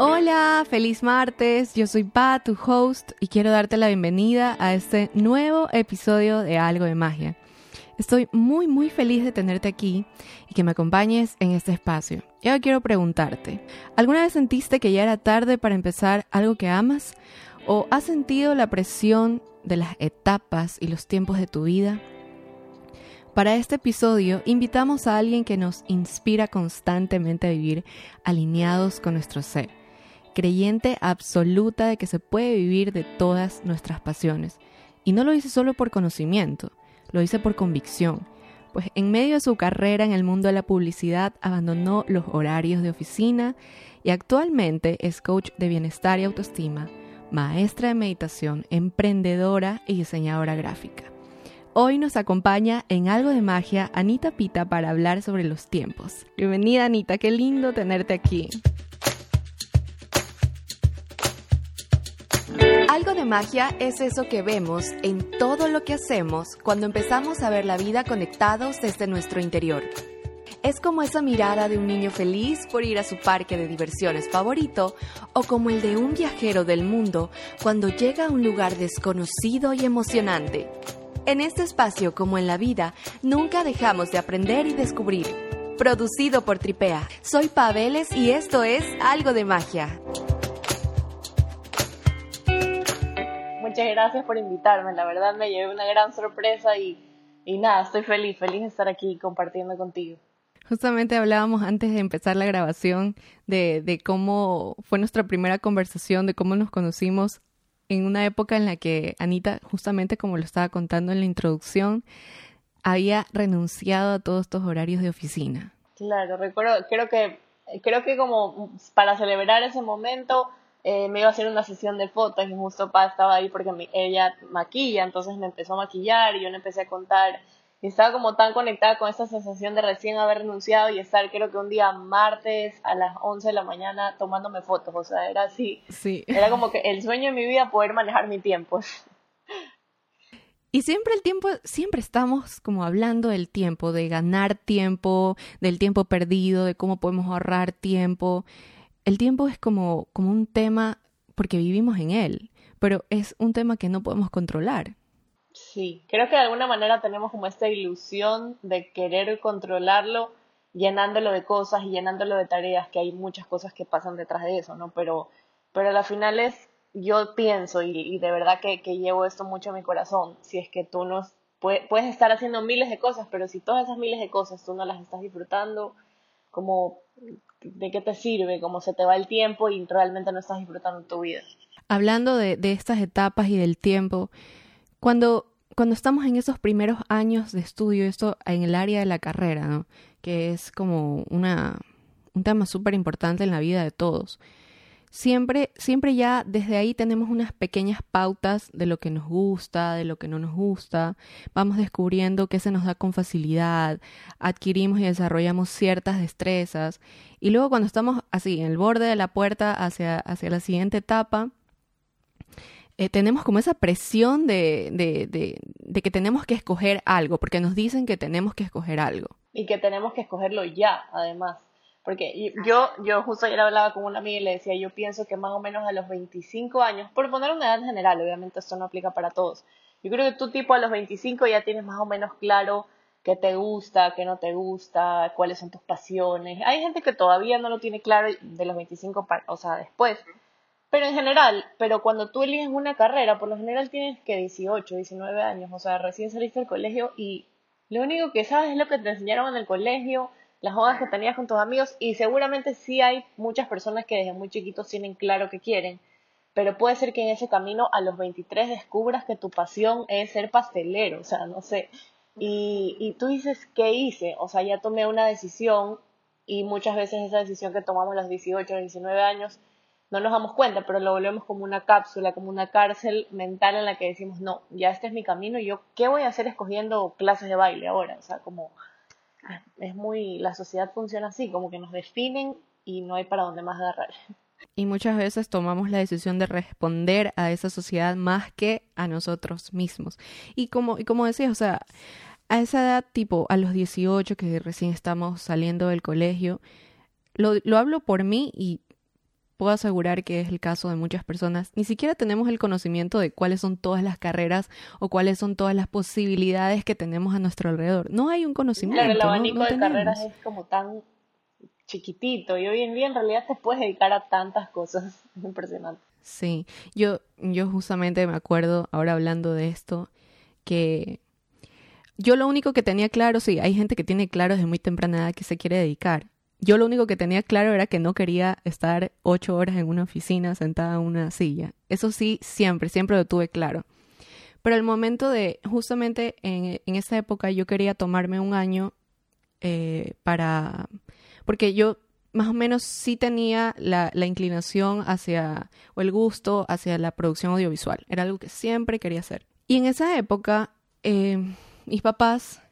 Hola, feliz martes. Yo soy Pa, tu host, y quiero darte la bienvenida a este nuevo episodio de Algo de Magia. Estoy muy muy feliz de tenerte aquí y que me acompañes en este espacio. Y ahora quiero preguntarte, ¿alguna vez sentiste que ya era tarde para empezar algo que amas? ¿O has sentido la presión de las etapas y los tiempos de tu vida? Para este episodio invitamos a alguien que nos inspira constantemente a vivir alineados con nuestro ser, creyente absoluta de que se puede vivir de todas nuestras pasiones. Y no lo dice solo por conocimiento, lo hice por convicción, pues en medio de su carrera en el mundo de la publicidad abandonó los horarios de oficina y actualmente es coach de bienestar y autoestima, maestra de meditación, emprendedora y diseñadora gráfica. Hoy nos acompaña en Algo de Magia Anita Pita para hablar sobre los tiempos. Bienvenida Anita, qué lindo tenerte aquí. Algo de magia es eso que vemos en todo lo que hacemos cuando empezamos a ver la vida conectados desde nuestro interior. Es como esa mirada de un niño feliz por ir a su parque de diversiones favorito o como el de un viajero del mundo cuando llega a un lugar desconocido y emocionante. En este espacio, como en la vida, nunca dejamos de aprender y descubrir. Producido por Tripea. Soy Paveles y esto es Algo de Magia. Muchas gracias por invitarme, la verdad me llevé una gran sorpresa y, y nada, estoy feliz, feliz de estar aquí compartiendo contigo. Justamente hablábamos antes de empezar la grabación de, de cómo fue nuestra primera conversación, de cómo nos conocimos en una época en la que Anita, justamente como lo estaba contando en la introducción, había renunciado a todos estos horarios de oficina. Claro, recuerdo, creo que, creo que como para celebrar ese momento eh, me iba a hacer una sesión de fotos y justo Pa estaba ahí porque ella maquilla, entonces me empezó a maquillar y yo le empecé a contar y estaba como tan conectada con esa sensación de recién haber renunciado y estar creo que un día martes a las 11 de la mañana tomándome fotos, o sea, era así, sí. era como que el sueño de mi vida poder manejar mi tiempo. Y siempre el tiempo, siempre estamos como hablando del tiempo, de ganar tiempo, del tiempo perdido, de cómo podemos ahorrar tiempo el tiempo es como, como un tema porque vivimos en él, pero es un tema que no podemos controlar. Sí, creo que de alguna manera tenemos como esta ilusión de querer controlarlo llenándolo de cosas y llenándolo de tareas, que hay muchas cosas que pasan detrás de eso, ¿no? Pero, pero al final es, yo pienso, y, de verdad que, llevo esto mucho a mi corazón, si es que tú no, puedes estar haciendo miles de cosas, pero si todas esas miles de cosas tú no las estás disfrutando, como de qué te sirve, cómo se te va el tiempo y realmente no estás disfrutando tu vida. Hablando de, de estas etapas y del tiempo, cuando, cuando estamos en esos primeros años de estudio, esto en el área de la carrera, ¿no? que es como una, un tema súper importante en la vida de todos, siempre, siempre ya desde ahí tenemos unas pequeñas pautas de lo que nos gusta, de lo que no nos gusta, vamos descubriendo qué se nos da con facilidad, adquirimos y desarrollamos ciertas destrezas y luego cuando estamos así en el borde de la puerta hacia, hacia la siguiente etapa, eh, tenemos como esa presión de, de, de, de que tenemos que escoger algo, porque nos dicen que tenemos que escoger algo. Y que tenemos que escogerlo ya, además. Porque yo, yo justo ayer hablaba con una amiga y le decía, yo pienso que más o menos a los 25 años, por poner una edad general, obviamente esto no aplica para todos, yo creo que tú tipo a los 25 ya tienes más o menos claro qué te gusta, qué no te gusta, cuáles son tus pasiones. Hay gente que todavía no lo tiene claro de los 25, o sea, después. Pero en general, pero cuando tú eliges una carrera, por lo general tienes que 18, 19 años, o sea, recién saliste del colegio y lo único que sabes es lo que te enseñaron en el colegio, las jodas que tenías con tus amigos y seguramente sí hay muchas personas que desde muy chiquitos tienen claro que quieren, pero puede ser que en ese camino a los 23 descubras que tu pasión es ser pastelero, o sea, no sé. Y, y tú dices, ¿qué hice? O sea, ya tomé una decisión y muchas veces esa decisión que tomamos a los 18 o 19 años no nos damos cuenta, pero lo volvemos como una cápsula, como una cárcel mental en la que decimos, no, ya este es mi camino y yo, ¿qué voy a hacer escogiendo clases de baile ahora? O sea, como es muy, la sociedad funciona así, como que nos definen y no hay para dónde más agarrar. Y muchas veces tomamos la decisión de responder a esa sociedad más que a nosotros mismos. Y como, y como decías, o sea, a esa edad, tipo a los 18, que recién estamos saliendo del colegio, lo, lo hablo por mí y puedo asegurar que es el caso de muchas personas, ni siquiera tenemos el conocimiento de cuáles son todas las carreras o cuáles son todas las posibilidades que tenemos a nuestro alrededor. No hay un conocimiento. Claro, el abanico de carreras es como tan chiquitito y hoy en día en realidad te puedes dedicar a tantas cosas. Es impresionante. Sí, yo, yo justamente me acuerdo, ahora hablando de esto, que yo lo único que tenía claro, sí, hay gente que tiene claro desde muy temprana edad que se quiere dedicar. Yo lo único que tenía claro era que no quería estar ocho horas en una oficina sentada en una silla. Eso sí, siempre, siempre lo tuve claro. Pero el momento de, justamente en, en esa época yo quería tomarme un año eh, para, porque yo más o menos sí tenía la, inclinación hacia, o el gusto hacia la producción audiovisual. Era algo que siempre quería hacer. Y en esa época, eh, mis papás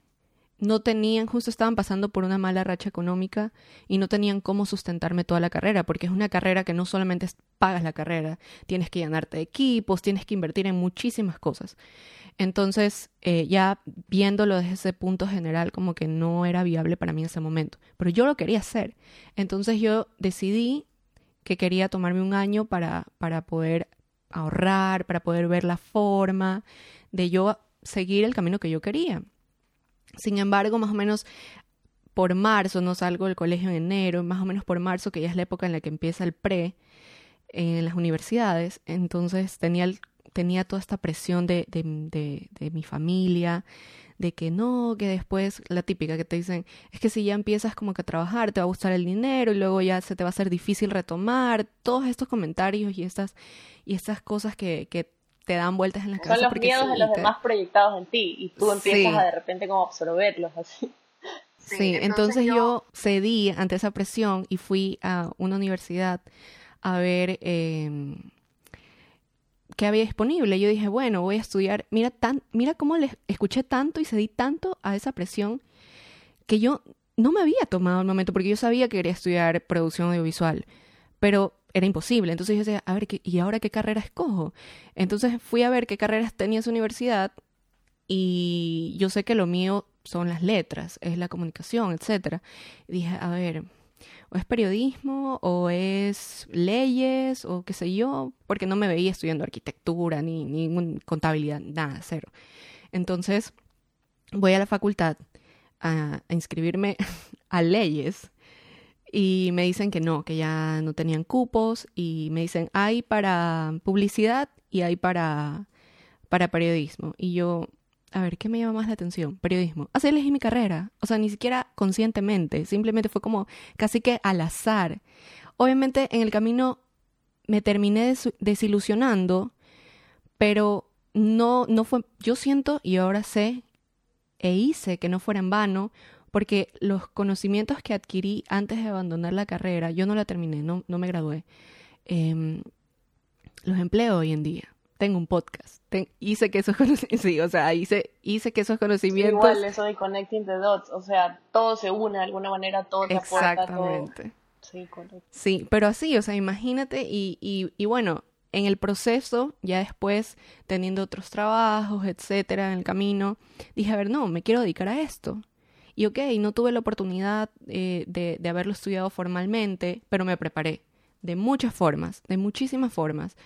no tenían, justo estaban pasando por una mala racha económica y no tenían cómo sustentarme toda la carrera, porque es una carrera que no solamente pagas la carrera, tienes que llenarte de equipos, tienes que invertir en muchísimas cosas. Entonces, eh, ya viéndolo desde ese punto general, como que no era viable para mí en ese momento, pero yo lo quería hacer. Entonces yo decidí que quería tomarme un año para, para poder ahorrar, para poder ver la forma de yo seguir el camino que yo quería. Sin embargo, más o menos por marzo, no salgo del colegio en enero, más o menos por marzo, que ya es la época en la que empieza el pre en las universidades, entonces tenía, tenía toda esta presión de, de, de, mi familia, de que no, que después la típica que te dicen, es que si ya empiezas como que a trabajar, te va a gustar el dinero y luego ya se te va a hacer difícil retomar, todos estos comentarios y estas, y estas cosas que, que te dan vueltas en la cabeza. Son los miedos de los demás proyectados en ti y tú empiezas a de repente como absorberlos así. Sí, entonces, yo... cedí ante esa presión y fui a una universidad a ver eh, qué había disponible. Yo dije, bueno, voy a estudiar. Mira, tan, mira cómo le escuché tanto y cedí tanto a esa presión que yo no me había tomado el momento porque yo sabía que quería estudiar producción audiovisual. Pero era imposible. Entonces yo decía, a ver, ¿y ahora qué carrera escojo? Entonces fui a ver qué carreras tenía su universidad y yo sé que lo mío son las letras, es la comunicación, etc. dije, a ver, o es periodismo, o es leyes, o qué sé yo, porque no me veía estudiando arquitectura, ni, ni contabilidad, nada, cero. Entonces voy a la facultad a inscribirme a leyes y me dicen que no, que ya no tenían cupos y me dicen hay para publicidad y hay para, para periodismo. Y yo, a ver, ¿qué me llama más la atención? Periodismo. Así elegí mi carrera. O sea, ni siquiera conscientemente, simplemente fue como casi que al azar. Obviamente en el camino me terminé desilusionando, pero no, no fue, yo siento y ahora sé e hice que no fuera en vano porque los conocimientos que adquirí antes de abandonar la carrera, yo no la terminé, no, no me gradué, em, los empleo hoy en día. Tengo un podcast, hice que esos conocimientos, sí, o sea, hice, hice que esos conocimientos... igual, eso de connecting the dots, o sea, todo se une de alguna manera, todo te aporta, Exactamente. Sí, Sí, pero así, o sea, imagínate y, y, y bueno, en el proceso, ya después, teniendo otros trabajos, etcétera, en el camino, dije, a ver, no, me quiero dedicar a esto. Y ok, no tuve la oportunidad eh, de, de haberlo estudiado formalmente, pero me preparé de muchas formas, de muchísimas formas.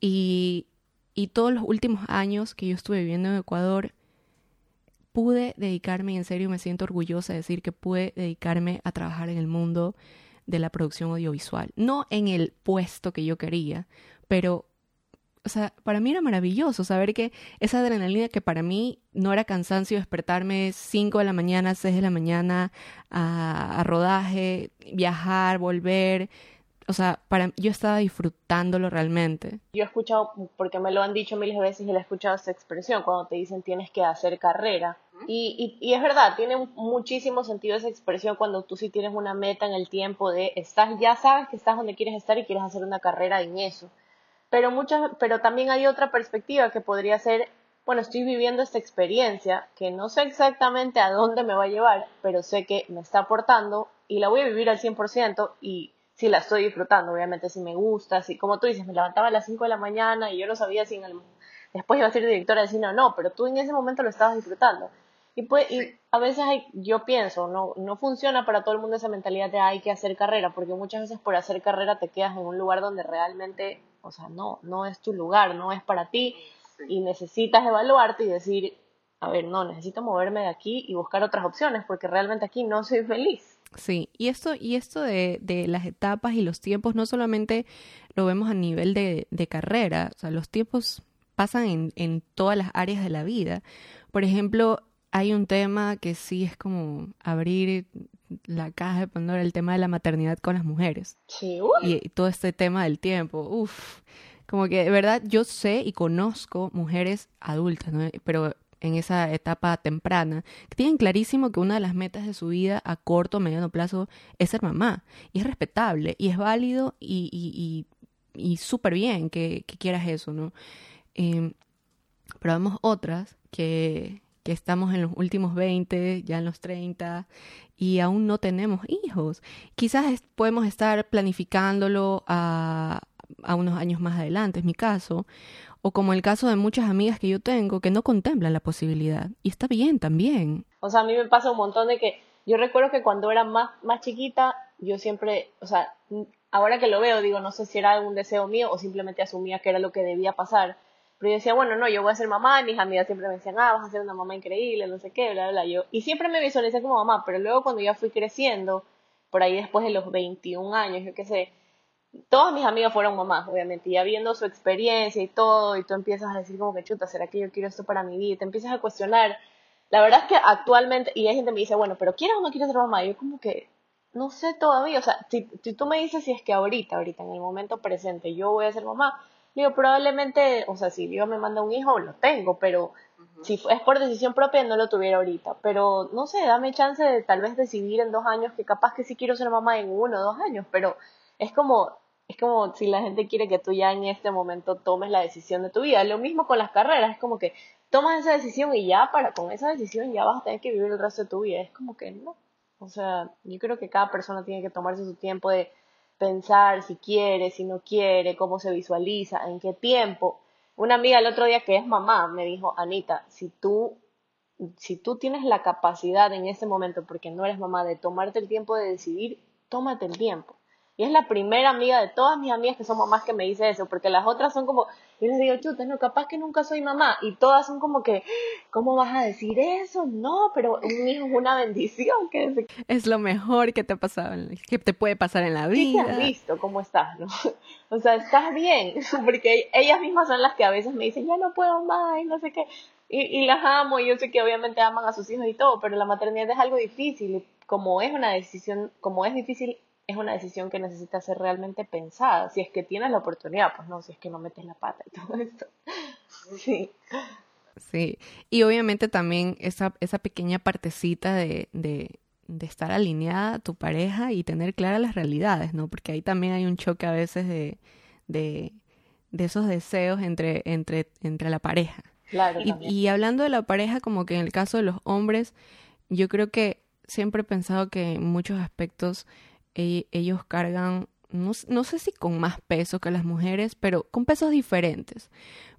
Y, y todos los últimos años que yo estuve viviendo en Ecuador, pude dedicarme, y en serio me siento orgullosa de decir que pude dedicarme a trabajar en el mundo de la producción audiovisual. No en el puesto que yo quería, pero o sea, para mí era maravilloso saber que esa adrenalina que para mí no era cansancio despertarme 5 de la mañana, 6 de la mañana a, rodaje, viajar, volver. O sea, para yo estaba disfrutándolo realmente. Yo he escuchado, porque me lo han dicho miles de veces y le he escuchado esa expresión, cuando te dicen tienes que hacer carrera. Y, y, y, es verdad, tiene muchísimo sentido esa expresión cuando tú sí tienes una meta en el tiempo de estás, ya sabes que estás donde quieres estar y quieres hacer una carrera en eso pero muchas, pero también hay otra perspectiva que podría ser, bueno, estoy viviendo esta experiencia que no sé exactamente a dónde me va a llevar, pero sé que me está aportando y la voy a vivir al 100% y si la estoy disfrutando, obviamente si me gusta, si como tú dices, me levantaba a las 5 de la mañana y yo no sabía si en el, después iba a ser directora de cine o no, pero tú en ese momento lo estabas disfrutando. Y, pues, y a veces hay, yo pienso, no, no funciona para todo el mundo esa mentalidad de hay que hacer carrera, porque muchas veces por hacer carrera te quedas en un lugar donde realmente, o sea, no, no es tu lugar, no es para ti, y necesitas evaluarte y decir, a ver, no, necesito moverme de aquí y buscar otras opciones, porque realmente aquí no soy feliz. Sí, y esto, y esto de, de las etapas y los tiempos no solamente lo vemos a nivel de, de carrera, o sea, los tiempos pasan en, en todas las áreas de la vida. Por ejemplo, hay un tema que sí es como abrir la caja de Pandora, el tema de la maternidad con las mujeres. Sí, y, todo este tema del tiempo, uff, como que de verdad yo sé y conozco mujeres adultas, ¿no? pero en esa etapa temprana, que tienen clarísimo que una de las metas de su vida a corto o mediano plazo es ser mamá. Y es respetable, y es válido, y, y, y, y súper bien que, que, quieras eso, ¿no? Eh, pero vemos otras que, que estamos en los últimos 20, ya en los 30 y aún no tenemos hijos. Quizás podemos estar planificándolo a, unos años más adelante, es mi caso, o como el caso de muchas amigas que yo tengo que no contemplan la posibilidad. Y está bien también. O sea, a mí me pasa un montón de que yo recuerdo que cuando era más, más chiquita, yo siempre, o sea, ahora que lo veo, digo, no sé si era algún deseo mío o simplemente asumía que era lo que debía pasar pero yo decía, bueno, no, yo voy a ser mamá, y mis amigas siempre me decían, ah, vas a ser una mamá increíble, no sé qué, bla, bla, yo. Y siempre me visualicé como mamá, pero luego cuando ya fui creciendo, por ahí después de los 21 años, yo qué sé, todas mis amigas fueron mamás, obviamente, ya viendo su experiencia y todo, y tú empiezas a decir como que chuta, ¿será que yo quiero esto para mi vida? Y te empiezas a cuestionar. La verdad es que actualmente, y hay gente que me dice, bueno, pero ¿quieres o no quieres ser mamá? Y yo como que, no sé todavía, o sea, si, si tú me dices si es que ahorita, ahorita, en el momento presente, yo voy a ser mamá, Digo, probablemente, o sea, si Dios me manda un hijo, lo tengo, pero si es por decisión propia, no lo tuviera ahorita. Pero, no sé, dame chance de tal vez decidir en dos años, que capaz que sí quiero ser mamá en uno o dos años, pero es como, es como si la gente quiere que tú ya en este momento tomes la decisión de tu vida. Lo mismo con las carreras, es como que tomas esa decisión y ya para con esa decisión ya vas a tener que vivir el resto de tu vida. Es como que no. O sea, yo creo que cada persona tiene que tomarse su tiempo de pensar si quiere, si no quiere, cómo se visualiza, en qué tiempo. Una amiga el otro día que es mamá me dijo, Anita, si tú, si tú tienes la capacidad en ese momento, porque no eres mamá, de tomarte el tiempo de decidir, tómate el tiempo. Y es la primera amiga de todas mis amigas que son mamás que me dice eso, porque las otras son como, yo les digo, chuta, no, capaz que nunca soy mamá. Y todas son como que, ¿cómo vas a decir eso? No, pero un hijo es una bendición. Que es lo mejor que te ha pasado, que te puede pasar en la vida. ¿Y has visto cómo estás, no? O sea, estás bien, porque ellas mismas son las que a veces me dicen, ya no puedo más, y no sé qué. Y, y las amo, y yo sé que obviamente aman a sus hijos y todo, pero la maternidad es algo difícil. Como es una decisión, como es difícil es una decisión que necesita ser realmente pensada. Si es que tienes la oportunidad, pues no, si es que no metes la pata y todo esto. Sí. Sí, y obviamente también esa, esa pequeña partecita de, de, de, estar alineada a tu pareja y tener claras las realidades, ¿no? Porque ahí también hay un choque a veces de, de, de esos deseos entre, entre, entre la pareja. Claro, y, y hablando de la pareja, como que en el caso de los hombres, yo creo que siempre he pensado que en muchos aspectos e-, ellos cargan, no, no, sé si con más peso que las mujeres, pero con pesos diferentes,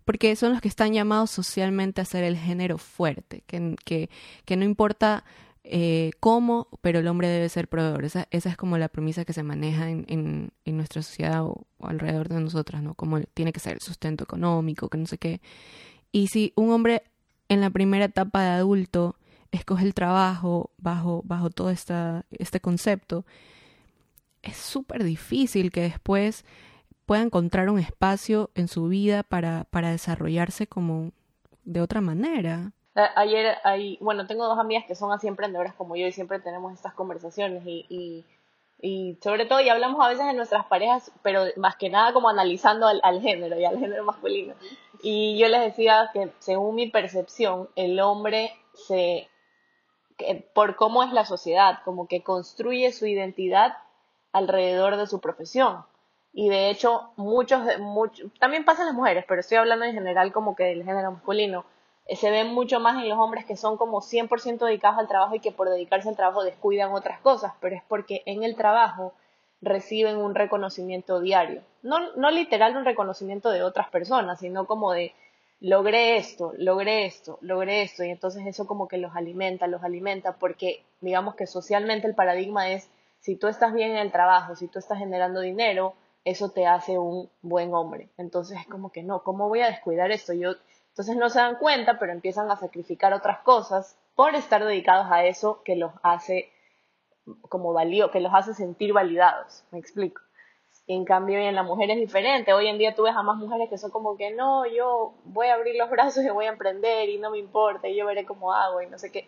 porque son los que están llamados socialmente a ser el género fuerte, que, que, que no importa eh, cómo, pero el hombre debe ser proveedor. Esa, esa, es como la premisa que se maneja en, en, en nuestra sociedad o, o, alrededor de nosotras, ¿no? Como tiene que ser el sustento económico, que no sé qué. Y si un hombre en la primera etapa de adulto escoge el trabajo bajo, bajo todo esta, este concepto, es súper difícil que después pueda encontrar un espacio en su vida para, para desarrollarse como de otra manera. Ayer, hay, bueno, tengo dos amigas que son así emprendedoras como yo y siempre tenemos estas conversaciones y, y, y sobre todo, y hablamos a veces de nuestras parejas, pero más que nada como analizando al, al género y al género masculino. Y yo les decía que según mi percepción, el hombre se, que, por cómo es la sociedad, como que construye su identidad alrededor de su profesión. Y de hecho, muchos, también pasa en las mujeres, pero estoy hablando en general como que del género masculino. Eh, se ven mucho más en los hombres que son como 100% dedicados al trabajo y que por dedicarse al trabajo descuidan otras cosas, pero es porque en el trabajo reciben un reconocimiento diario. No, no literal un reconocimiento de otras personas, sino como de logré esto, logré esto, logré esto, y entonces eso como que los alimenta, los alimenta, porque digamos que socialmente el paradigma es, si tú estás bien en el trabajo, si tú estás generando dinero, eso te hace un buen hombre. Entonces es como que no, ¿cómo voy a descuidar esto? Yo, entonces no se dan cuenta, pero empiezan a sacrificar otras cosas por estar dedicados a eso que los hace como valió, que los hace sentir validados. Me explico. En cambio, en la mujer es diferente. Hoy en día tú ves a más mujeres que son como que no, yo voy a abrir los brazos y voy a emprender y no me importa y yo veré cómo hago y no sé qué.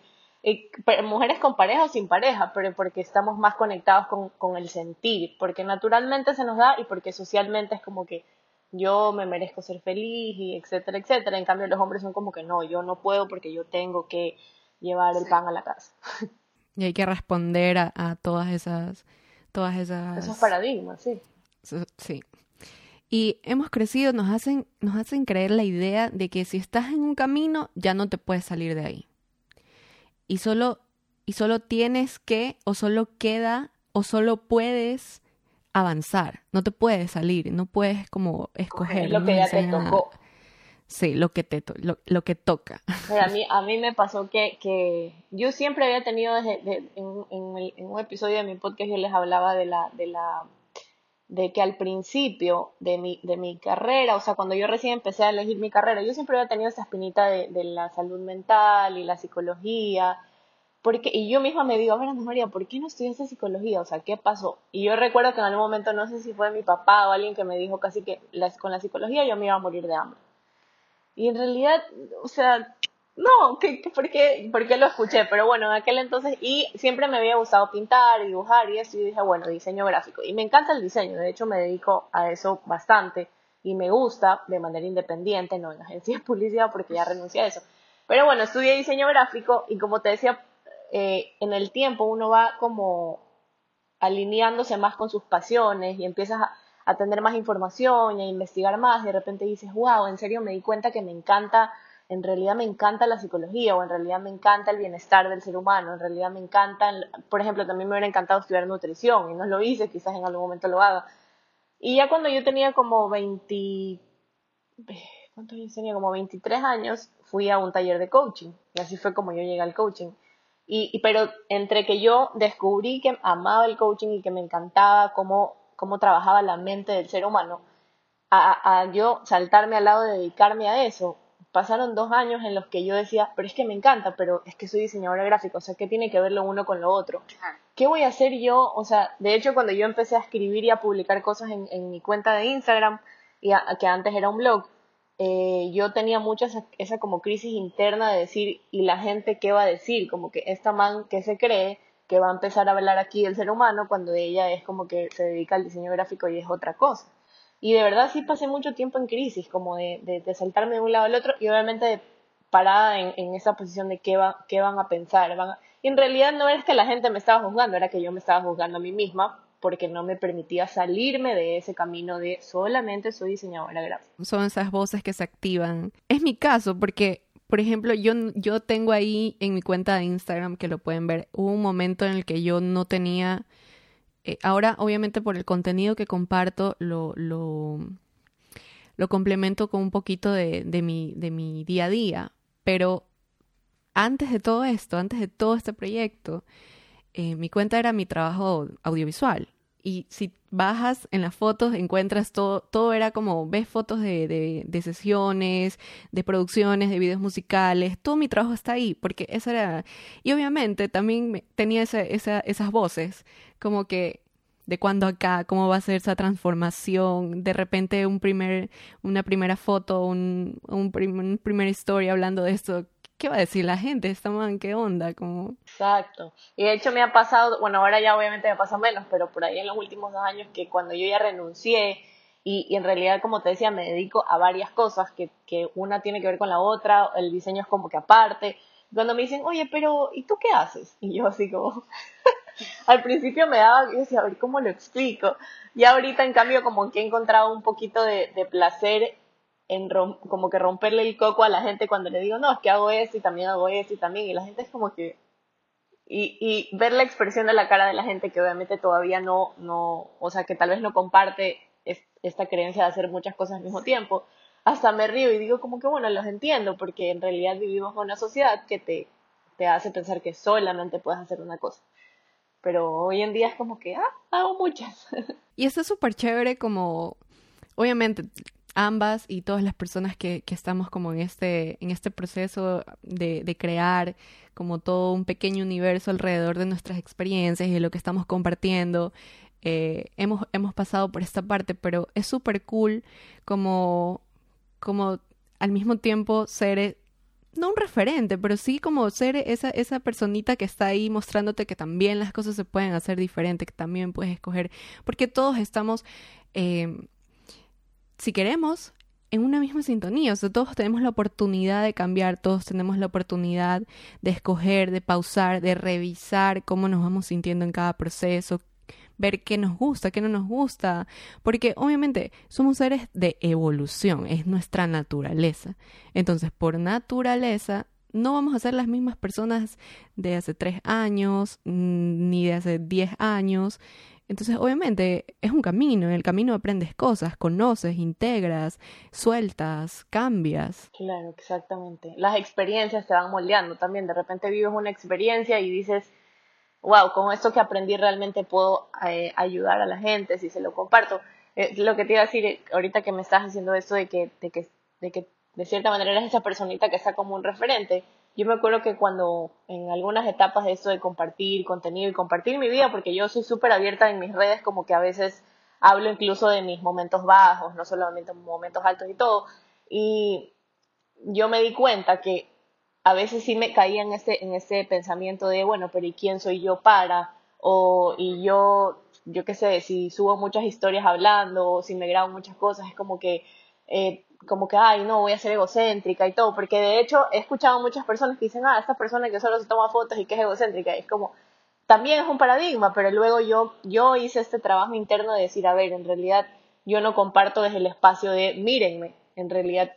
Mujeres con pareja o sin pareja, pero porque estamos más conectados con, con el sentir, porque naturalmente se nos da y porque socialmente es como que yo me merezco ser feliz y etcétera, etcétera. En cambio, los hombres son como que no, yo no puedo porque yo tengo que llevar el pan a la casa. Y hay que responder a, a todas esas, todas esas... Esos paradigmas, sí. Sí. Y hemos crecido, nos hacen, nos hacen creer la idea de que si estás en un camino, ya no te puedes salir de ahí. Y solo, y solo tienes que, o solo queda, o solo puedes avanzar. No te puedes salir, no puedes como escoger. lo que ya te tocó. Sí, lo que te lo, que toca. a mí a mí me pasó que, que yo siempre había tenido desde, en, en, un episodio de mi podcast yo les hablaba de la de la de que al principio de mi, de mi carrera, o sea, cuando yo recién empecé a elegir mi carrera, yo siempre había tenido esa espinita de, de la salud mental y la psicología, porque, y yo misma me digo, a ver, María, ¿por qué no estudiaste psicología? O sea, ¿qué pasó? Y yo recuerdo que en algún momento, no sé si fue mi papá o alguien que me dijo casi que con la psicología yo me iba a morir de hambre. Y en realidad, o sea, no, ¿qué, por, qué, ¿por, qué, lo escuché? Pero bueno, en aquel entonces, y siempre me había gustado pintar y dibujar y eso, y dije, bueno, diseño gráfico. Y me encanta el diseño, de hecho me dedico a eso bastante y me gusta de manera independiente, no en agencias de publicidad porque ya renuncié a eso. Pero bueno, estudié diseño gráfico y como te decía, eh, en el tiempo uno va como alineándose más con sus pasiones y empiezas a, a tener más información y a investigar más, de repente dices, wow, en serio me di cuenta que me encanta, en realidad me encanta la psicología o en realidad me encanta el bienestar del ser humano, en realidad me encanta, por ejemplo, también me hubiera encantado estudiar nutrición y no lo hice, quizás en algún momento lo haga. Y ya cuando yo tenía como 20, ¿cuántos años tenía? Como 23 años, fui a un taller de coaching y así fue como yo llegué al coaching. Y, pero entre que yo descubrí que amaba el coaching y que me encantaba cómo cómo trabajaba la mente del ser humano, a, yo saltarme al lado de dedicarme a eso, pasaron dos años en los que yo decía, pero es que me encanta, pero es que soy diseñadora gráfica, o sea, ¿qué tiene que ver lo uno con lo otro? ¿Qué voy a hacer yo? O sea, de hecho, cuando yo empecé a escribir y a publicar cosas en, mi cuenta de Instagram, y que antes era un blog, eh, yo tenía mucha esa, esa, como crisis interna de decir, ¿y la gente qué va a decir? Como que esta man que se cree que va a empezar a hablar aquí del ser humano cuando ella es como que se dedica al diseño gráfico y es otra cosa. Y de verdad sí pasé mucho tiempo en crisis, como de, de, saltarme de un lado al otro y obviamente parada en, esa posición de qué, va, qué van a pensar. Van Y en realidad no es que la gente me estaba juzgando, era que yo me estaba juzgando a mí misma porque no me permitía salirme de ese camino de solamente soy diseñadora gráfica. Son esas voces que se activan. Es mi caso porque por ejemplo, yo, yo tengo ahí en mi cuenta de Instagram, que lo pueden ver, hubo un momento en el que yo no tenía... Eh, ahora, obviamente, por el contenido que comparto, lo, lo, lo complemento con un poquito de, de, mi, de mi día a día. Pero antes de todo esto, antes de todo este proyecto, eh, mi cuenta era mi trabajo audiovisual. Y si bajas en las fotos, encuentras todo, todo era como, ves fotos de, de, de, sesiones, de producciones, de videos musicales, todo mi trabajo está ahí, porque eso era... Y obviamente también tenía esa, esa, esas voces, como que de cuándo acá, cómo va a ser esa transformación, de repente un primer, una primera foto, un, un, un primer historia hablando de esto, ¿qué va a decir la gente? Esta man, ¿qué onda? Como... Exacto. Y de hecho me ha pasado, bueno, ahora ya obviamente me pasa menos, pero por ahí en los últimos dos años que cuando yo ya renuncié y, en realidad, como te decía, me dedico a varias cosas que, que una tiene que ver con la otra, el diseño es como que aparte. Cuando me dicen, oye, pero ¿y tú qué haces? Y yo así como, al principio me daba, yo decía, a ver, ¿cómo lo explico? Y ahorita, en cambio, como que he encontrado un poquito de, de placer como que romperle el coco a la gente cuando le digo, no, es que hago esto y también hago esto y también, y la gente es como que... Y, y ver la expresión de la cara de la gente que obviamente todavía no, no, o sea, que tal vez no comparte esta creencia de hacer muchas cosas al mismo tiempo, hasta me río y digo como que bueno, los entiendo, porque en realidad vivimos en una sociedad que te, te hace pensar que solamente puedes hacer una cosa. Pero hoy en día es como que, ah, hago muchas. Y eso es súper chévere como, obviamente, ambas y todas las personas que, que, estamos como en este, en este proceso de, de, crear como todo un pequeño universo alrededor de nuestras experiencias y de lo que estamos compartiendo. Eh, hemos, hemos pasado por esta parte, pero es súper cool como, como al mismo tiempo ser no un referente, pero sí como ser esa, esa personita que está ahí mostrándote que también las cosas se pueden hacer diferente, que también puedes escoger, porque todos estamos, eh, si queremos, en una misma sintonía, o sea, todos tenemos la oportunidad de cambiar, todos tenemos la oportunidad de escoger, de pausar, de revisar cómo nos vamos sintiendo en cada proceso, ver qué nos gusta, qué no nos gusta, porque obviamente somos seres de evolución, es nuestra naturaleza. Entonces, por naturaleza, no vamos a ser las mismas personas de hace tres años, ni de hace diez años. Entonces, obviamente, es un camino. En el camino aprendes cosas, conoces, integras, sueltas, cambias. Claro, exactamente. Las experiencias te van moldeando también. De repente vives una experiencia y dices, wow, con esto que aprendí realmente puedo eh, ayudar a la gente si se lo comparto. Eh, lo que te iba a decir eh, ahorita que me estás diciendo esto de que, de que, de que de cierta manera eres esa personita que está como un referente. Yo me acuerdo que cuando en algunas etapas de esto de compartir contenido y compartir mi vida, porque yo soy súper abierta en mis redes, como que a veces hablo incluso de mis momentos bajos, no solamente momentos altos y todo. Y yo me di cuenta que a veces sí me caía en ese, en ese pensamiento de, bueno, pero ¿y quién soy yo para? O, y yo, yo qué sé, si subo muchas historias hablando, o si me grabo muchas cosas, es como que, eh, como que, ay, no, voy a ser egocéntrica y todo, porque de hecho he escuchado muchas personas que dicen, ah, esta persona que solo se toma fotos y que es egocéntrica, es como, también es un paradigma, pero luego yo, yo hice este trabajo interno de decir, a ver, en realidad yo no comparto desde el espacio de, mírenme, en realidad,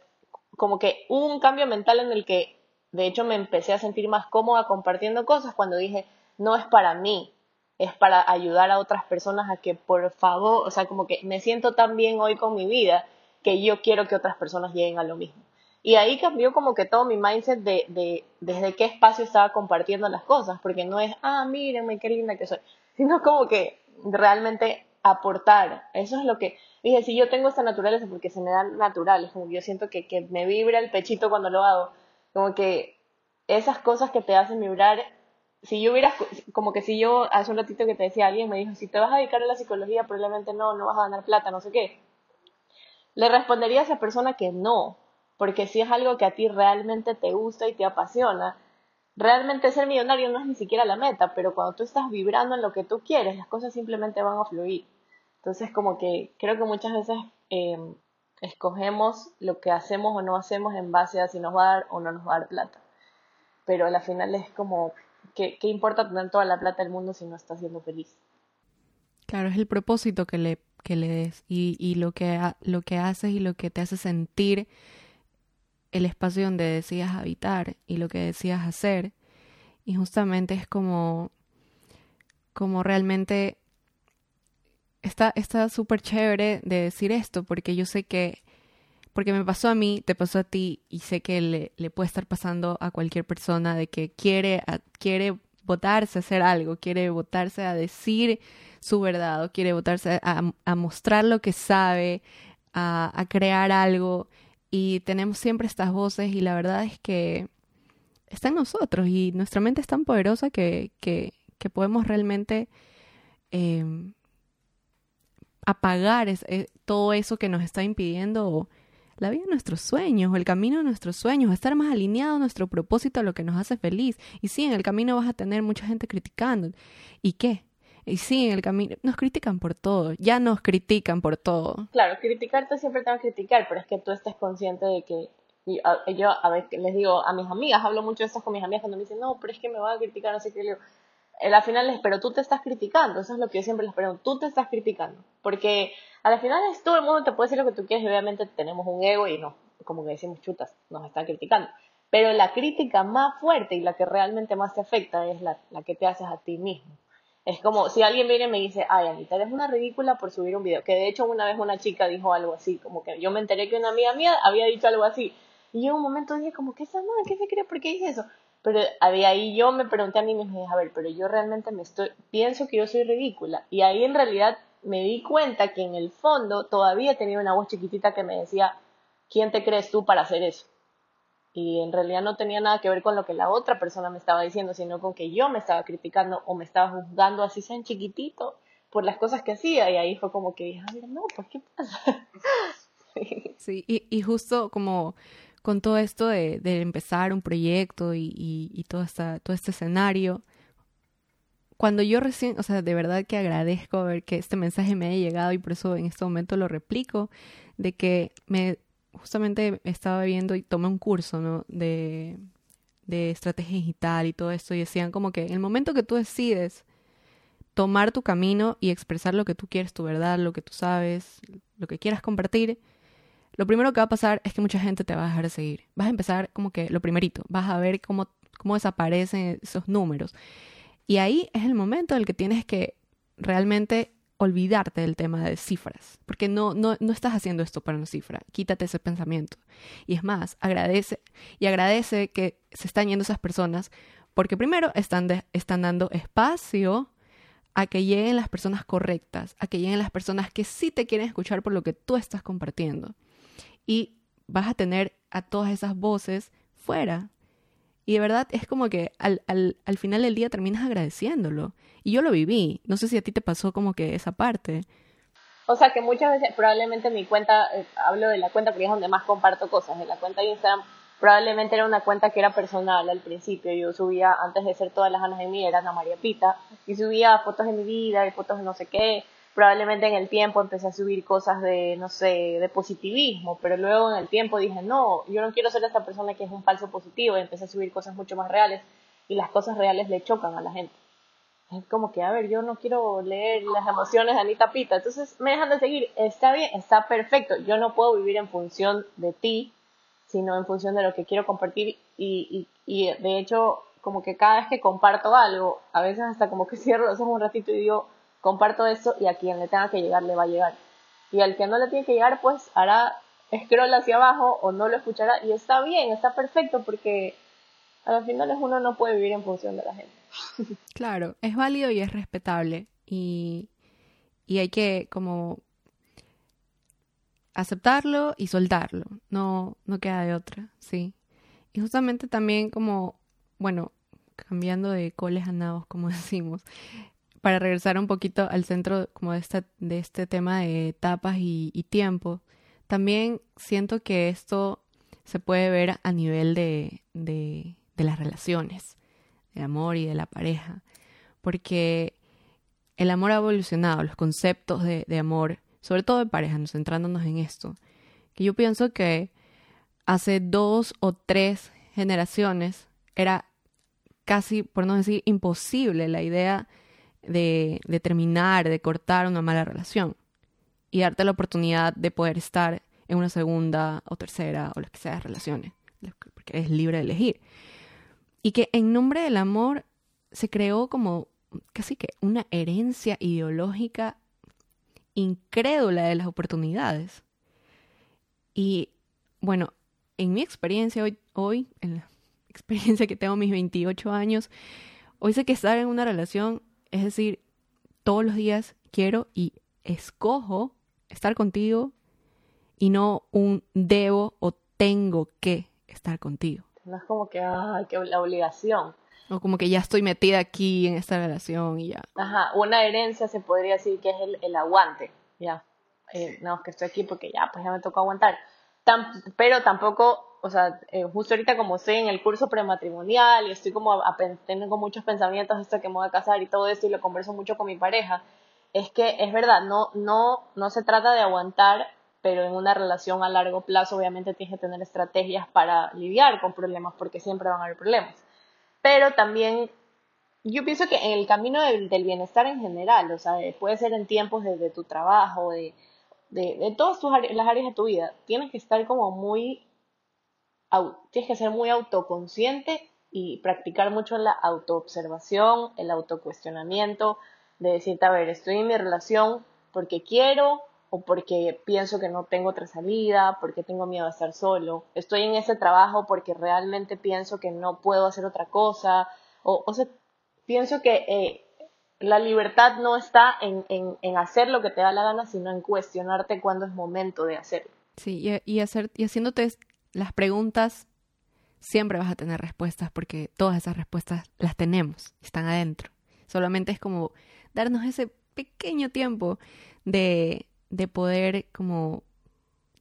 como que un cambio mental en el que de hecho, me empecé a sentir más cómoda compartiendo cosas cuando dije, no es para mí, es para ayudar a otras personas a que por favor, o sea, como que me siento tan bien hoy con mi vida que yo quiero que otras personas lleguen a lo mismo. Y ahí cambió como que todo mi mindset de, de desde qué espacio estaba compartiendo las cosas, porque no es, ah, mírenme qué linda que soy, sino como que realmente aportar. Eso es lo que dije, si yo tengo esta naturaleza porque se me dan naturales, como yo siento que, que me vibra el pechito cuando lo hago, como que esas cosas que te hacen vibrar, si yo hubiera, como que si yo hace un ratito que te decía alguien, me dijo, si te vas a dedicar a la psicología, probablemente no, no vas a ganar plata, no sé qué. Le respondería a esa persona que no, porque si es algo que a ti realmente te gusta y te apasiona, realmente ser millonario no es ni siquiera la meta, pero cuando tú estás vibrando en lo que tú quieres, las cosas simplemente van a fluir. Entonces, como que creo que muchas veces eh, escogemos lo que hacemos o no hacemos en base a si nos va a dar o no nos va a dar plata. Pero al final es como, ¿qué, qué importa tener toda la plata del mundo si no estás siendo feliz? Claro, es el propósito que le, que le des y, y lo, que, lo que haces y lo que te hace sentir el espacio donde decías habitar y lo que decías hacer. Y justamente es como, como realmente está súper chévere de decir esto porque yo sé que, porque me pasó a mí, te pasó a ti y sé que le, le puede estar pasando a cualquier persona de que quiere, quiere votarse a hacer algo, quiere votarse a decir su verdad o quiere votarse a, mostrar lo que sabe, a, crear algo y tenemos siempre estas voces y la verdad es que está en nosotros y nuestra mente es tan poderosa que, que, podemos realmente eh, apagar eh, todo eso que nos está impidiendo la vida de nuestros sueños o el camino de nuestros sueños, estar más alineado a nuestro propósito, a lo que nos hace feliz. Y sí, en el camino vas a tener mucha gente criticando. ¿Y qué? Y sí, en el camino nos critican por todo, ya nos critican por todo. Claro, criticarte siempre te van a criticar, pero es que tú estés consciente de que yo a veces les digo a mis amigas, hablo mucho de esto con mis amigas cuando me dicen, no, pero es que me van a criticar, no sé qué, le digo, al final es, pero tú te estás criticando, eso es lo que yo siempre les pregunto, tú te estás criticando, porque al final es todo el mundo te puede decir lo que tú quieres y obviamente tenemos un ego y no, como que decimos chutas, nos está criticando, pero la crítica más fuerte y la que realmente más te afecta es la, la que te haces a ti mismo. Es como si alguien viene y me dice, ay, Anita, eres una ridícula por subir un video. Que de hecho una vez una chica dijo algo así, como que yo me enteré que una amiga mía había dicho algo así. Y yo en un momento dije, como, ¿qué esa madre? ¿Qué se cree? ¿Por qué dice eso? Pero de ahí yo me pregunté a mí misma, a ver, pero yo realmente me estoy, pienso que yo soy ridícula. Y ahí en realidad me di cuenta que en el fondo todavía tenía una voz chiquitita que me decía, ¿quién te crees tú para hacer eso? Y en realidad no tenía nada que ver con lo que la otra persona me estaba diciendo, sino con que yo me estaba criticando o me estaba juzgando así sean chiquitito por las cosas que hacía. Y ahí fue como que dije, ver, no, pues ¿qué pasa? sí, y, y justo como con todo esto de, empezar un proyecto y, todo, esta, todo este escenario, cuando yo recién, o sea, de verdad que agradezco ver que este mensaje me haya llegado y por eso en este momento lo replico, de que me justamente estaba viendo y tomé un curso, ¿no? De, de estrategia digital y todo esto y decían como que en el momento que tú decides tomar tu camino y expresar lo que tú quieres, tu verdad, lo que tú sabes, lo que quieras compartir, lo primero que va a pasar es que mucha gente te va a dejar de seguir. Vas a empezar como que lo primerito, vas a ver cómo, cómo desaparecen esos números. Y ahí es el momento en el que tienes que realmente olvidarte del tema de cifras, porque no, no, no estás haciendo esto para una cifra, quítate ese pensamiento. Y es más, agradece y agradece que se están yendo esas personas, porque primero están, están dando espacio a que lleguen las personas correctas, a que lleguen las personas que sí te quieren escuchar por lo que tú estás compartiendo y vas a tener a todas esas voces fuera. Y de verdad es como que al, al, al final del día terminas agradeciéndolo. Y yo lo viví. No sé si a ti te pasó como que esa parte. O sea que muchas veces, probablemente mi cuenta, eh, hablo de la cuenta porque es donde más comparto cosas. En la cuenta de Instagram, probablemente era una cuenta que era personal al principio. Yo subía, antes de ser todas las ganas de mí, era Ana María Pita. Y subía fotos de mi vida y fotos de no sé qué probablemente en el tiempo empecé a subir cosas de, no sé, de positivismo, pero luego en el tiempo dije, no, yo no quiero ser esta persona que es un falso positivo y empecé a subir cosas mucho más reales y las cosas reales le chocan a la gente. Es como que, a ver, yo no quiero leer las emociones de Anita Pita, entonces me dejan de seguir, está bien, está perfecto, yo no puedo vivir en función de ti, sino en función de lo que quiero compartir y, y, y de hecho, como que cada vez que comparto algo, a veces hasta como que cierro los ojos un ratito y digo, comparto eso y a quien le tenga que llegar le va a llegar. Y al que no le tiene que llegar, pues hará scroll hacia abajo o no lo escuchará y está bien, está perfecto porque al final uno no puede vivir en función de la gente. Claro, es válido y es respetable y, y hay que como aceptarlo y soltarlo, no, no queda de otra, sí. Y justamente también como, bueno, cambiando de coles a nabos, como decimos, para regresar un poquito al centro como de, de este tema de etapas y, tiempo, también siento que esto se puede ver a nivel de, de, las relaciones, del amor y de la pareja, porque el amor ha evolucionado, los conceptos de, de amor, sobre todo de pareja, nos centrándonos en esto, que yo pienso que hace dos o tres generaciones era casi, por no decir, imposible la idea de, de terminar, de cortar una mala relación y darte la oportunidad de poder estar en una segunda o tercera o lo que sea relaciones, porque eres libre de elegir. Y que en nombre del amor se creó como casi que una herencia ideológica incrédula de las oportunidades. Y bueno, en mi experiencia hoy, hoy en la experiencia que tengo mis 28 años, hoy sé que estar en una relación es decir, todos los días quiero y escojo estar contigo y no un debo o tengo que estar contigo. No es como que, ay, que la obligación. O como que ya estoy metida aquí en esta relación y ya. Ajá, una herencia se podría decir que es el, el aguante, ya. Eh, no, que estoy aquí porque ya, pues ya me tocó aguantar. pero tampoco o sea, eh, justo ahorita como estoy en el curso prematrimonial y estoy como tengo muchos pensamientos esto que me voy a casar y todo esto y lo converso mucho con mi pareja, es que es verdad, no, no, no se trata de aguantar, pero en una relación a largo plazo obviamente tienes que tener estrategias para lidiar con problemas porque siempre van a haber problemas. Pero también yo pienso que en el camino del, bienestar en general, o sea, puede ser en tiempos de, tu trabajo, de, de, de todas tus, las áreas de tu vida, tienes que estar como muy tienes que ser muy autoconsciente y practicar mucho la autoobservación, el autocuestionamiento, de decirte, a ver, estoy en mi relación porque quiero o porque pienso que no tengo otra salida, porque tengo miedo a estar solo. Estoy en ese trabajo porque realmente pienso que no puedo hacer otra cosa. O, sea, pienso que eh, la libertad no está en, en, hacer lo que te da la gana, sino en cuestionarte cuándo es momento de hacerlo. Sí, y, hacer, y haciéndote las preguntas, siempre vas a tener respuestas porque todas esas respuestas las tenemos, están adentro. Solamente es como darnos ese pequeño tiempo de, de poder como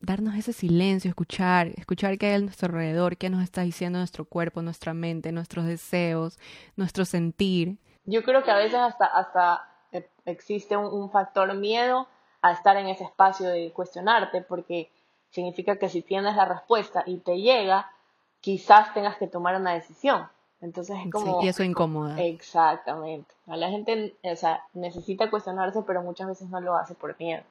darnos ese silencio, escuchar, escuchar qué hay a nuestro alrededor, qué nos está diciendo nuestro cuerpo, nuestra mente, nuestros deseos, nuestro sentir. Yo creo que a veces hasta, hasta e, existe un, factor miedo a estar en ese espacio de cuestionarte, porque significa que si tienes la respuesta y te llega, quizás tengas que tomar una decisión. Entonces es como... Sí, y eso incomoda. Exactamente. A la gente, o sea, necesita cuestionarse, pero muchas veces no lo hace por miedo.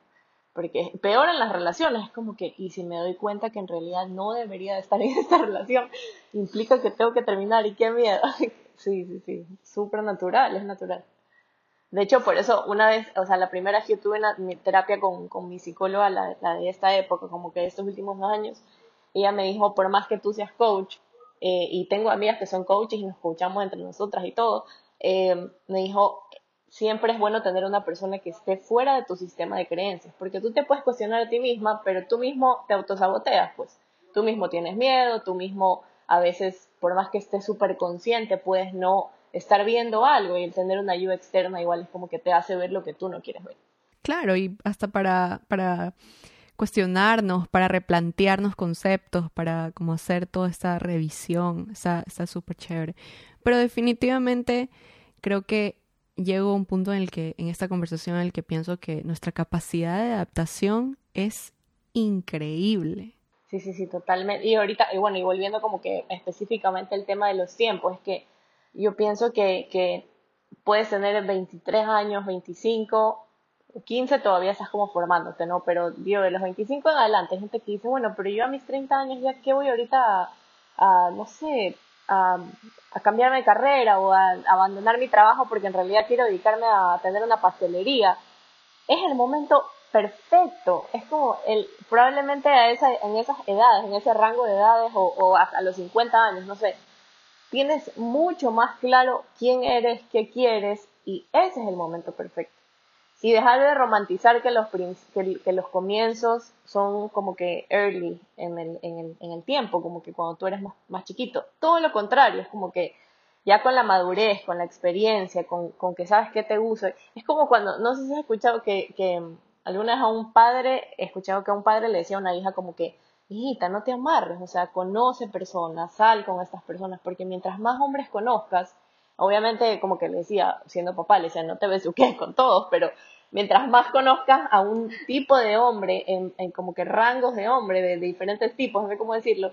Porque peor en las relaciones, es como que, y si me doy cuenta que en realidad no debería de estar en esta relación, implica que tengo que terminar y qué miedo. sí, sí, sí, súper natural, es natural. De hecho, por eso, una vez, o sea, la primera que tuve una, mi terapia con, con mi psicóloga, la, de esta época, como que de estos últimos dos años, ella me dijo, por más que tú seas coach, eh, y tengo amigas que son coaches y nos escuchamos entre nosotras y todo, eh, me dijo, siempre es bueno tener una persona que esté fuera de tu sistema de creencias, porque tú te puedes cuestionar a ti misma, pero tú mismo te autosaboteas, pues. Tú mismo tienes miedo, tú mismo a veces, por más que estés súper consciente, puedes no estar viendo algo y el tener una ayuda externa igual es como que te hace ver lo que tú no quieres ver. Claro, y hasta para, para cuestionarnos, para replantearnos conceptos, para como hacer toda esta revisión, está súper chévere. Pero definitivamente creo que llego a un punto en el que, en esta conversación, en el que pienso que nuestra capacidad de adaptación es increíble. Sí, sí, sí, totalmente. Y ahorita, y bueno, y volviendo como que específicamente el tema de los tiempos, es que yo pienso que, que puedes tener 23 años, 25, 15 todavía estás como formándote, ¿no? Pero digo, de los 25 en adelante, hay gente que dice, bueno, pero yo a mis 30 años ya que voy ahorita a no sé, a, a, cambiarme de carrera o a, abandonar mi trabajo porque en realidad quiero dedicarme a tener una pastelería, es el momento perfecto. Es como el, probablemente a esa, en esas edades, en ese rango de edades o, o hasta los 50 años, no sé, tienes mucho más claro quién eres, qué quieres y ese es el momento perfecto y dejar de romantizar que los, que, los comienzos son como que early en el, en, el, en el tiempo, como que cuando tú eres más, más, chiquito. Todo lo contrario, es como que ya con la madurez, con la experiencia, con, con que sabes qué te gusta. Es como cuando, no sé si has escuchado que, que alguna vez a un padre, he escuchado que a un padre le decía a una hija como que, no te amarres, o sea, conoce personas, sal con estas personas, porque mientras más hombres conozcas, obviamente como que le decía, siendo papá, le decía, no te besuques con todos, pero mientras más conozcas a un tipo de hombre, en, en como que rangos de hombre, de, diferentes tipos, no sé cómo decirlo,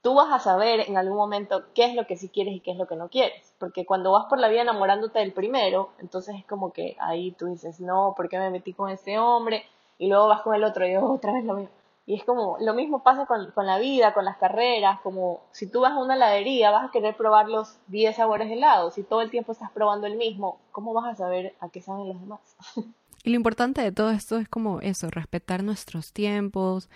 tú vas a saber en algún momento qué es lo que sí quieres y qué es lo que no quieres. Porque cuando vas por la vida enamorándote del primero, entonces es como que ahí tú dices, no, ¿por qué me metí con ese hombre? Y luego vas con el otro y otra vez lo mismo. Y es como, lo mismo pasa con, con, la vida, con las carreras, como si tú vas a una heladería, vas a querer probar los 10 sabores de helado. Si todo el tiempo estás probando el mismo, ¿cómo vas a saber a qué saben los demás? y lo importante de todo esto es como eso, respetar nuestros tiempos,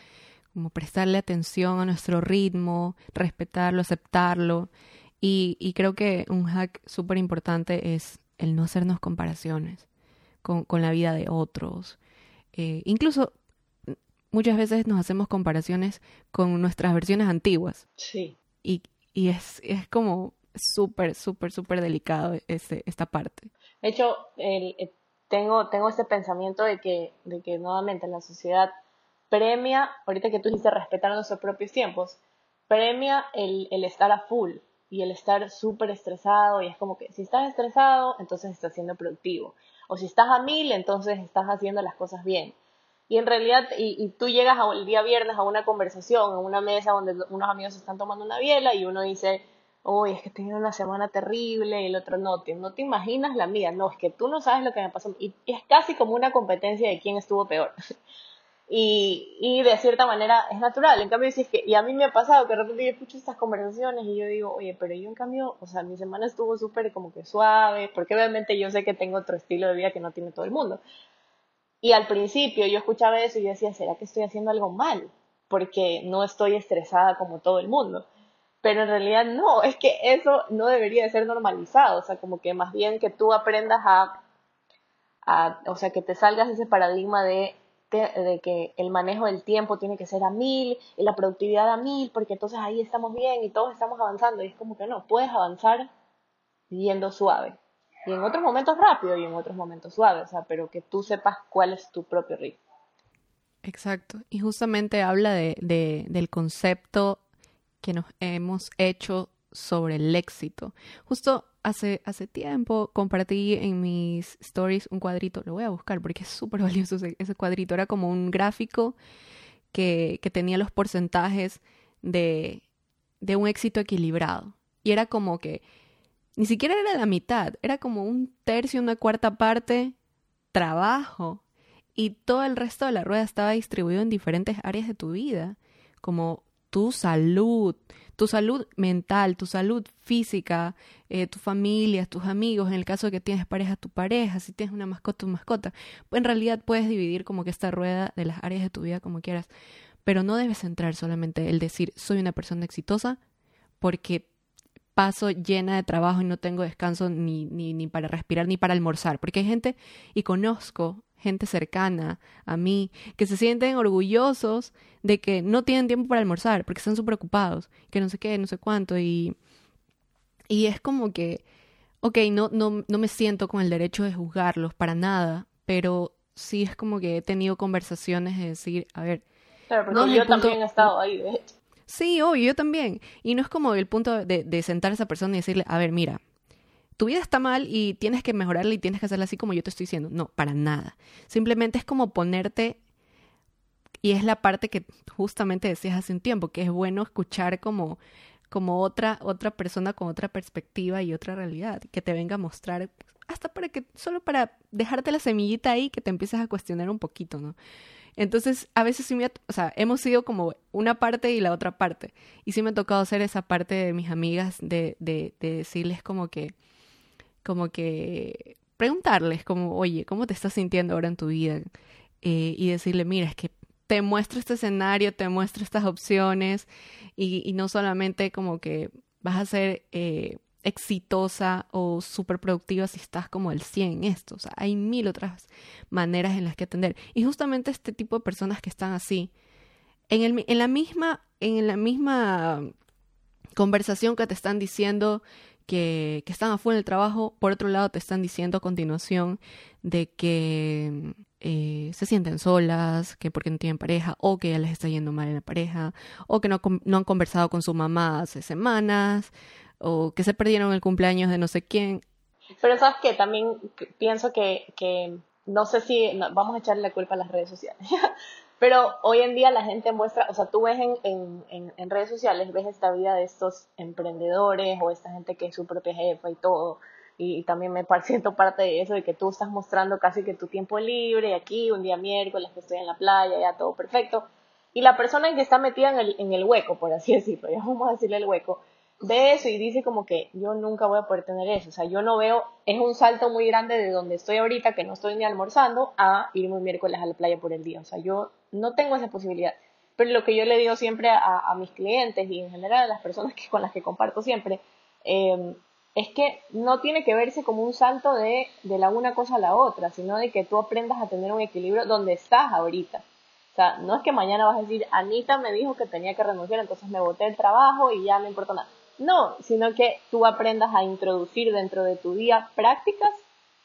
como prestarle atención a nuestro ritmo, respetarlo, aceptarlo. Y, y creo que un hack súper importante es el no hacernos comparaciones con, con la vida de otros. Eh, incluso muchas veces nos hacemos comparaciones con nuestras versiones antiguas. Sí. Y, y es, es como súper, súper, súper delicado este, esta parte. De hecho, el, eh, tengo, tengo este pensamiento de que, de que nuevamente la sociedad premia, ahorita que tú dices respetar nuestros propios tiempos, premia el, el estar a full y el estar súper estresado y es como que si estás estresado, entonces estás siendo productivo. O si estás a mil, entonces estás haciendo las cosas bien. Y en realidad, y, tú llegas el día viernes a una conversación, a una mesa donde unos amigos están tomando una biela y uno dice, uy, es que he una semana terrible y el otro no, te, no te imaginas la mía, no, es que tú no sabes lo que me pasó. Y es casi como una competencia de quién estuvo peor. y, y de cierta manera es natural. En cambio, si es que, y a mí me ha pasado que de repente yo escucho estas conversaciones y yo digo, oye, pero yo en cambio, o sea, mi semana estuvo súper como que suave, porque obviamente yo sé que tengo otro estilo de vida que no tiene todo el mundo. Y al principio yo escuchaba eso y yo decía, ¿será que estoy haciendo algo mal? Porque no estoy estresada como todo el mundo. Pero en realidad no, es que eso no debería de ser normalizado, o sea, como que más bien que tú aprendas a, a o sea, que te salgas de ese paradigma de de que el manejo del tiempo tiene que ser a mil y la productividad a mil, porque entonces ahí estamos bien y todos estamos avanzando. Y es como que no, puedes avanzar yendo suave. Y en otros momentos rápido y en otros momentos suave, o sea, pero que tú sepas cuál es tu propio ritmo. Exacto. Y justamente habla de, de, del concepto que nos hemos hecho sobre el éxito. Justo hace, hace tiempo compartí en mis stories un cuadrito, lo voy a buscar porque es súper valioso ese, cuadrito, era como un gráfico que, que tenía los porcentajes de, de un éxito equilibrado. Y era como que ni siquiera era la mitad, era como un tercio, una cuarta parte trabajo y todo el resto de la rueda estaba distribuido en diferentes áreas de tu vida, como tu salud, tu salud mental, tu salud física, eh, tu familia, tus amigos, en el caso de que tienes pareja, tu pareja, si tienes una mascota, tu mascota. En realidad puedes dividir como que esta rueda de las áreas de tu vida como quieras, pero no debes centrar solamente el decir soy una persona exitosa porque paso llena de trabajo y no tengo descanso ni, ni, ni para respirar ni para almorzar, porque hay gente, y conozco gente cercana a mí, que se sienten orgullosos de que no tienen tiempo para almorzar, porque están súper ocupados, que no sé qué, no sé cuánto, y, y es como que, ok, no, no, no me siento con el derecho de juzgarlos para nada, pero sí es como que he tenido conversaciones de decir, a ver, Claro, porque yo también he estado ahí, de hecho. Sí, obvio, yo también. Y no es como el punto de, de sentar a esa persona y decirle, a ver, mira, tu vida está mal y tienes que mejorarla y tienes que hacerla así como yo te estoy diciendo. No, para nada. Simplemente es como ponerte, y es la parte que justamente decías hace un tiempo, que es bueno escuchar como, como otra, otra persona con otra perspectiva y otra realidad, que te venga a mostrar, hasta para que, solo para dejarte la semillita ahí, que te empieces a cuestionar un poquito, ¿no? Entonces, a veces sí me, o sea, hemos sido como una parte y la otra parte. Y sí me ha tocado ser esa parte de mis amigas, de, de, de decirles como que, como que preguntarles como, oye, ¿cómo te estás sintiendo ahora en tu vida? Eh, y decirle, mira, es que te muestro este escenario, te muestro estas opciones y, no solamente como que vas a ser eh, exitosa o súper productiva si estás como el 100 en esto. O sea, hay mil otras maneras en las que atender. Y justamente este tipo de personas que están así, en, el, en la misma, en la misma conversación que te están diciendo que, están afuera del trabajo, por otro lado te están diciendo a continuación de que eh, se sienten solas, que porque no tienen pareja, o que ya les está yendo mal en la pareja, o que no han conversado con su mamá hace semanas, o que se perdieron el cumpleaños de no sé quién. Pero sabes que también pienso que, que no sé si vamos a echarle la culpa a las redes sociales, Pero hoy en día la gente muestra, o sea, tú ves en, en, en, redes sociales, ves esta vida de estos emprendedores o esta gente que es su propia jefa y todo. Y, también me siento parte de eso, de que tú estás mostrando casi que tu tiempo libre, aquí un día miércoles que estoy en la playa, ya todo perfecto. Y la persona que está metida en el, en el hueco, por así decirlo, ya vamos a decirle el hueco, ve eso y dice como que yo nunca voy a poder tener eso. O sea, yo no veo, es un salto muy grande de donde estoy ahorita, que no estoy ni almorzando, a irme miércoles a la playa por el día. O sea, yo no tengo esa posibilidad. Pero lo que yo le digo siempre a, mis clientes y en general a las personas que, con las que comparto siempre, em, es que no tiene que verse como un salto de, de la una cosa a la otra, sino de que tú aprendas a tener un equilibrio donde estás ahorita. O sea, no es que mañana vas a decir, Anita me dijo que tenía que renunciar, entonces me boté el trabajo y ya no importa nada. No, sino que tú aprendas a introducir dentro de tu día prácticas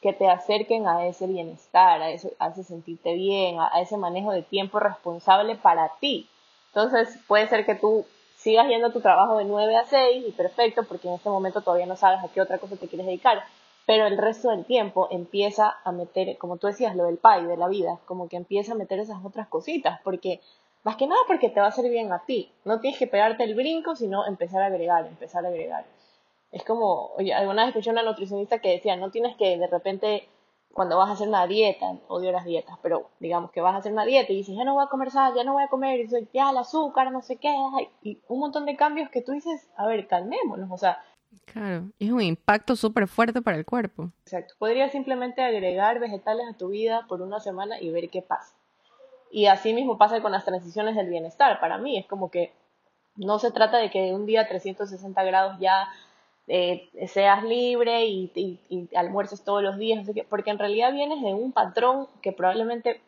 que te acerquen a ese bienestar, a, ese, a ese sentirte bien, a, ese manejo de tiempo responsable para ti. Entonces puede ser que tú sigas yendo a tu trabajo de 9 a 6 y perfecto, porque en este momento todavía no sabes a qué otra cosa te quieres dedicar, pero el resto del tiempo empieza a meter, como tú decías, lo del pay, de la vida, como que empieza a meter esas otras cositas, porque más que nada porque te va a hacer bien a ti. No tienes que pegarte el brinco, sino empezar a agregar, empezar a agregar. Es como, oye, alguna vez escuché una nutricionista que decía, no tienes que de repente cuando vas a hacer una dieta, odio las dietas, pero digamos que vas a hacer una dieta y dices, ya no voy a comer sal, ya no voy a comer, y dices, ya el azúcar, no sé qué, y un montón de cambios que tú dices, a ver, calmémonos, o sea. Claro, es un impacto súper fuerte para el cuerpo. Exacto, podrías simplemente agregar vegetales a tu vida por una semana y ver qué pasa. Y así mismo pasa con las transiciones del bienestar. Para mí es como que no se trata de que un día 360 grados ya eh, seas libre y, almuerces todos los días, porque en realidad vienes de un patrón que probablemente,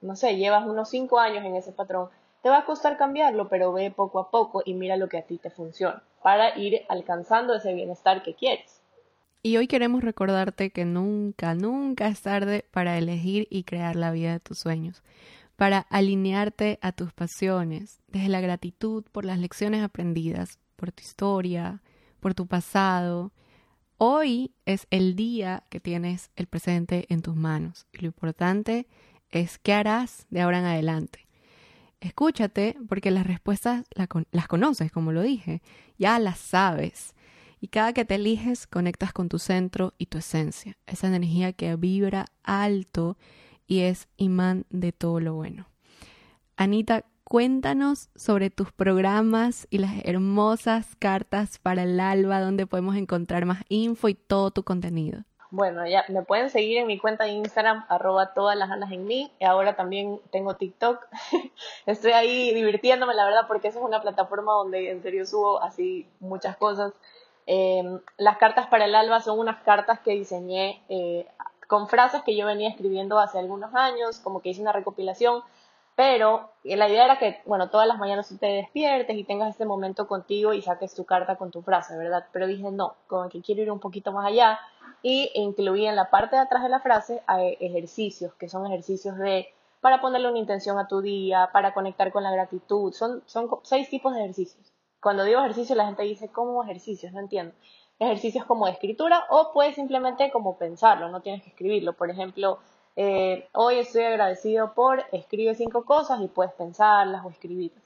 no sé, llevas unos 5 años en ese patrón. Te va a costar cambiarlo, pero ve poco a poco y mira lo que a ti te funciona para ir alcanzando ese bienestar que quieres. Y hoy queremos recordarte que nunca, nunca es tarde para elegir y crear la vida de tus sueños, para alinearte a tus pasiones, desde la gratitud por las lecciones aprendidas, por tu historia, por tu pasado. Hoy es el día que tienes el presente en tus manos y lo importante es qué harás de ahora en adelante. Escúchate porque las respuestas las conoces, como lo dije, ya las sabes. Y cada que te eliges conectas con tu centro y tu esencia, esa energía que vibra alto y es imán de todo lo bueno. Anita, Cuéntanos sobre tus programas y las hermosas cartas para el alba donde podemos encontrar más info y todo tu contenido. Bueno, ya me pueden seguir en mi cuenta de Instagram, arroba todas las alas en mí. Ahora también tengo TikTok. Estoy ahí divirtiéndome, la verdad, porque esa es una plataforma donde en serio subo así muchas cosas. Em, las cartas para el alba son unas cartas que diseñé eh, con frases que yo venía escribiendo hace algunos años, como que hice una recopilación pero la idea era que, bueno, todas las mañanas tú te despiertes y tengas este momento contigo y saques tu carta con tu frase, ¿verdad? Pero dije, no, como que quiero ir un poquito más allá y incluí en la parte de atrás de la frase ejercicios, que son ejercicios de para ponerle una intención a tu día, para conectar con la gratitud. Son, son seis tipos de ejercicios. Cuando digo ejercicio, la gente dice, ¿cómo ejercicios? No entiendo. Ejercicios como de escritura o puedes simplemente como pensarlo, no tienes que escribirlo. Por ejemplo, eh, hoy estoy agradecido por escribe cinco cosas y puedes pensarlas o escribirlas.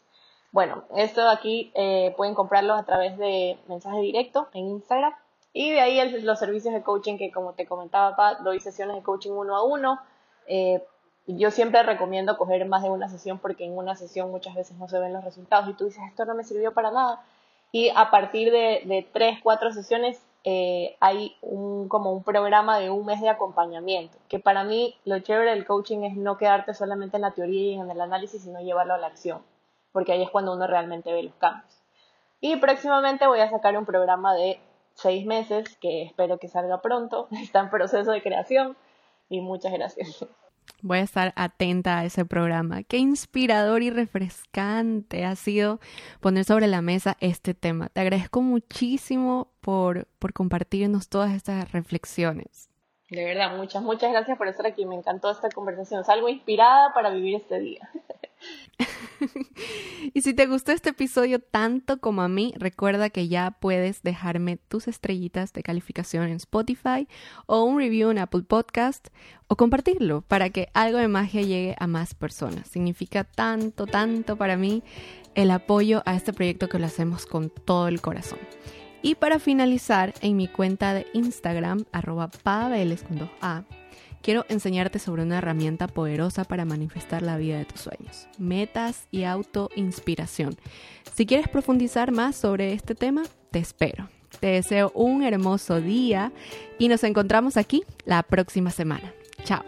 Bueno, esto aquí eh, pueden comprarlos a través de mensaje directo en Instagram y de ahí los servicios de coaching que como te comentaba, doy sesiones de coaching uno a uno. Eh, yo siempre recomiendo coger más de una sesión porque en una sesión muchas veces no se ven los resultados y tú dices, esto no me sirvió para nada. Y a partir de, de tres, cuatro sesiones eh, hay un, como un programa de un mes de acompañamiento, que para mí lo chévere del coaching es no quedarte solamente en la teoría y en el análisis, sino llevarlo a la acción, porque ahí es cuando uno realmente ve los cambios. Y próximamente voy a sacar un programa de seis meses, que espero que salga pronto, está en proceso de creación, y muchas gracias. Voy a estar atenta a ese programa. Qué inspirador y refrescante ha sido poner sobre la mesa este tema. Te agradezco muchísimo por, por compartirnos todas estas reflexiones. De verdad, muchas, muchas gracias por estar aquí. Me encantó esta conversación. Salgo inspirada para vivir este día. y si te gustó este episodio tanto como a mí, recuerda que ya puedes dejarme tus estrellitas de calificación en Spotify o un review en Apple Podcast o compartirlo para que algo de magia llegue a más personas. Significa tanto, tanto para mí el apoyo a este proyecto que lo hacemos con todo el corazón. Y para finalizar, en mi cuenta de Instagram, arroba paveles con 2A, quiero enseñarte sobre una herramienta poderosa para manifestar la vida de tus sueños, metas y autoinspiración. Si quieres profundizar más sobre este tema, te espero. Te deseo un hermoso día y nos encontramos aquí la próxima semana. Chao.